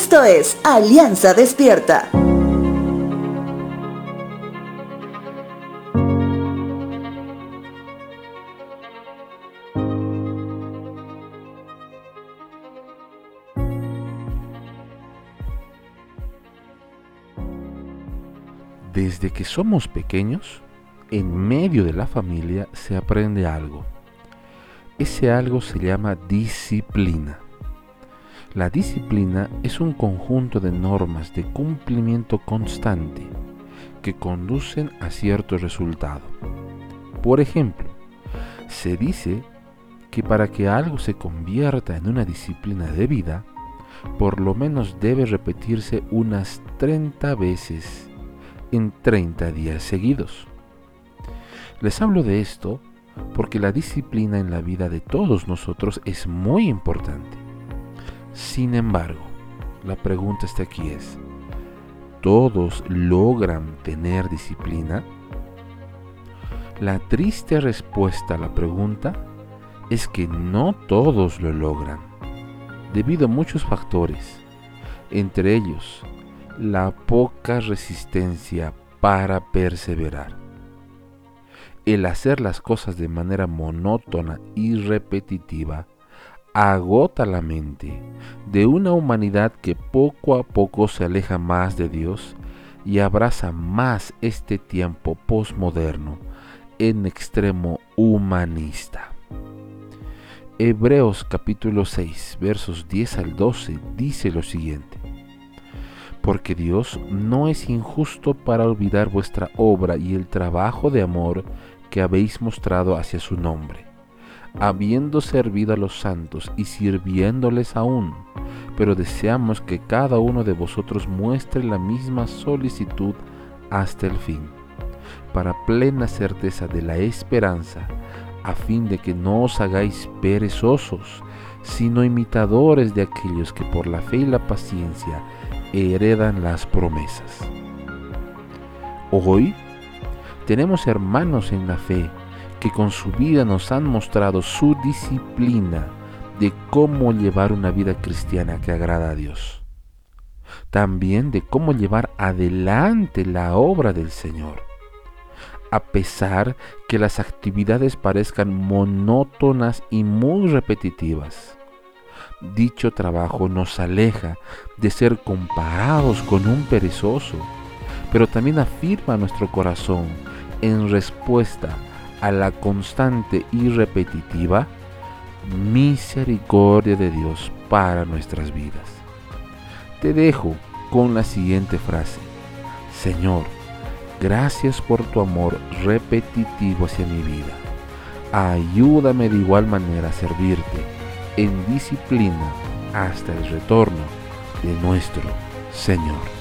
Esto es Alianza Despierta. Desde que somos pequeños, en medio de la familia se aprende algo. Ese algo se llama disciplina. La disciplina es un conjunto de normas de cumplimiento constante que conducen a cierto resultado. Por ejemplo, se dice que para que algo se convierta en una disciplina de vida, por lo menos debe repetirse unas 30 veces en 30 días seguidos. Les hablo de esto porque la disciplina en la vida de todos nosotros es muy importante. Sin embargo, la pregunta está aquí es, ¿todos logran tener disciplina? La triste respuesta a la pregunta es que no todos lo logran, debido a muchos factores, entre ellos la poca resistencia para perseverar. El hacer las cosas de manera monótona y repetitiva agota la mente de una humanidad que poco a poco se aleja más de Dios y abraza más este tiempo posmoderno en extremo humanista. Hebreos capítulo 6 versos 10 al 12 dice lo siguiente porque Dios no es injusto para olvidar vuestra obra y el trabajo de amor que habéis mostrado hacia su nombre, habiendo servido a los santos y sirviéndoles aún, pero deseamos que cada uno de vosotros muestre la misma solicitud hasta el fin, para plena certeza de la esperanza, a fin de que no os hagáis perezosos, sino imitadores de aquellos que por la fe y la paciencia heredan las promesas. Hoy tenemos hermanos en la fe que con su vida nos han mostrado su disciplina de cómo llevar una vida cristiana que agrada a Dios. También de cómo llevar adelante la obra del Señor. A pesar que las actividades parezcan monótonas y muy repetitivas dicho trabajo nos aleja de ser comparados con un perezoso, pero también afirma nuestro corazón en respuesta a la constante y repetitiva misericordia de Dios para nuestras vidas. Te dejo con la siguiente frase. Señor, gracias por tu amor repetitivo hacia mi vida. Ayúdame de igual manera a servirte en disciplina hasta el retorno de nuestro Señor.